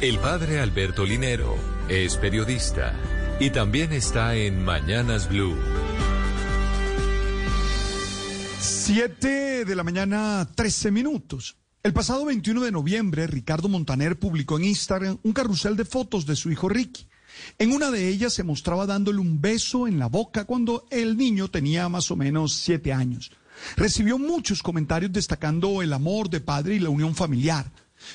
El padre Alberto Linero es periodista y también está en Mañanas Blue. 7 de la mañana, 13 minutos. El pasado 21 de noviembre, Ricardo Montaner publicó en Instagram un carrusel de fotos de su hijo Ricky. En una de ellas se mostraba dándole un beso en la boca cuando el niño tenía más o menos siete años. Recibió muchos comentarios destacando el amor de padre y la unión familiar.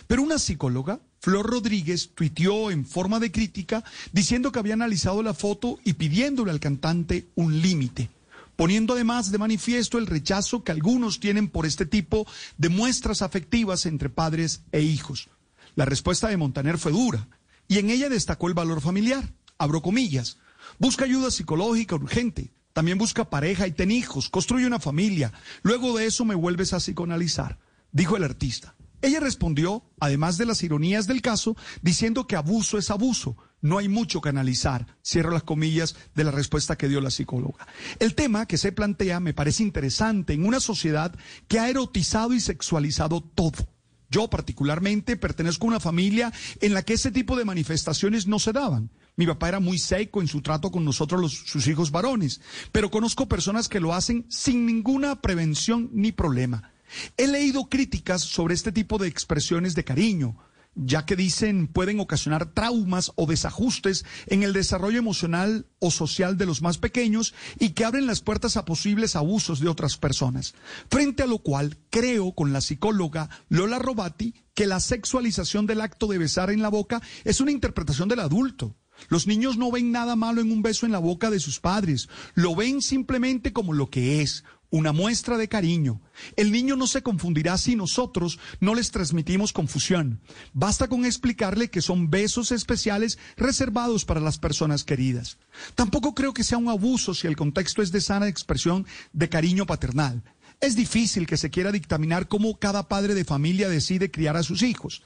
Pero una psicóloga, Flor Rodríguez, tuiteó en forma de crítica diciendo que había analizado la foto y pidiéndole al cantante un límite poniendo además de manifiesto el rechazo que algunos tienen por este tipo de muestras afectivas entre padres e hijos. La respuesta de Montaner fue dura y en ella destacó el valor familiar. Abro comillas. Busca ayuda psicológica urgente. También busca pareja y ten hijos. Construye una familia. Luego de eso me vuelves a psicoanalizar, dijo el artista. Ella respondió, además de las ironías del caso, diciendo que abuso es abuso, no hay mucho que analizar, cierro las comillas de la respuesta que dio la psicóloga. El tema que se plantea me parece interesante en una sociedad que ha erotizado y sexualizado todo. Yo particularmente pertenezco a una familia en la que ese tipo de manifestaciones no se daban. Mi papá era muy seco en su trato con nosotros, los, sus hijos varones, pero conozco personas que lo hacen sin ninguna prevención ni problema. He leído críticas sobre este tipo de expresiones de cariño, ya que dicen pueden ocasionar traumas o desajustes en el desarrollo emocional o social de los más pequeños y que abren las puertas a posibles abusos de otras personas. Frente a lo cual creo con la psicóloga Lola Robati que la sexualización del acto de besar en la boca es una interpretación del adulto. Los niños no ven nada malo en un beso en la boca de sus padres, lo ven simplemente como lo que es, una muestra de cariño. El niño no se confundirá si nosotros no les transmitimos confusión. Basta con explicarle que son besos especiales reservados para las personas queridas. Tampoco creo que sea un abuso si el contexto es de sana expresión de cariño paternal. Es difícil que se quiera dictaminar cómo cada padre de familia decide criar a sus hijos.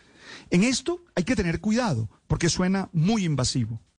En esto hay que tener cuidado, porque suena muy invasivo.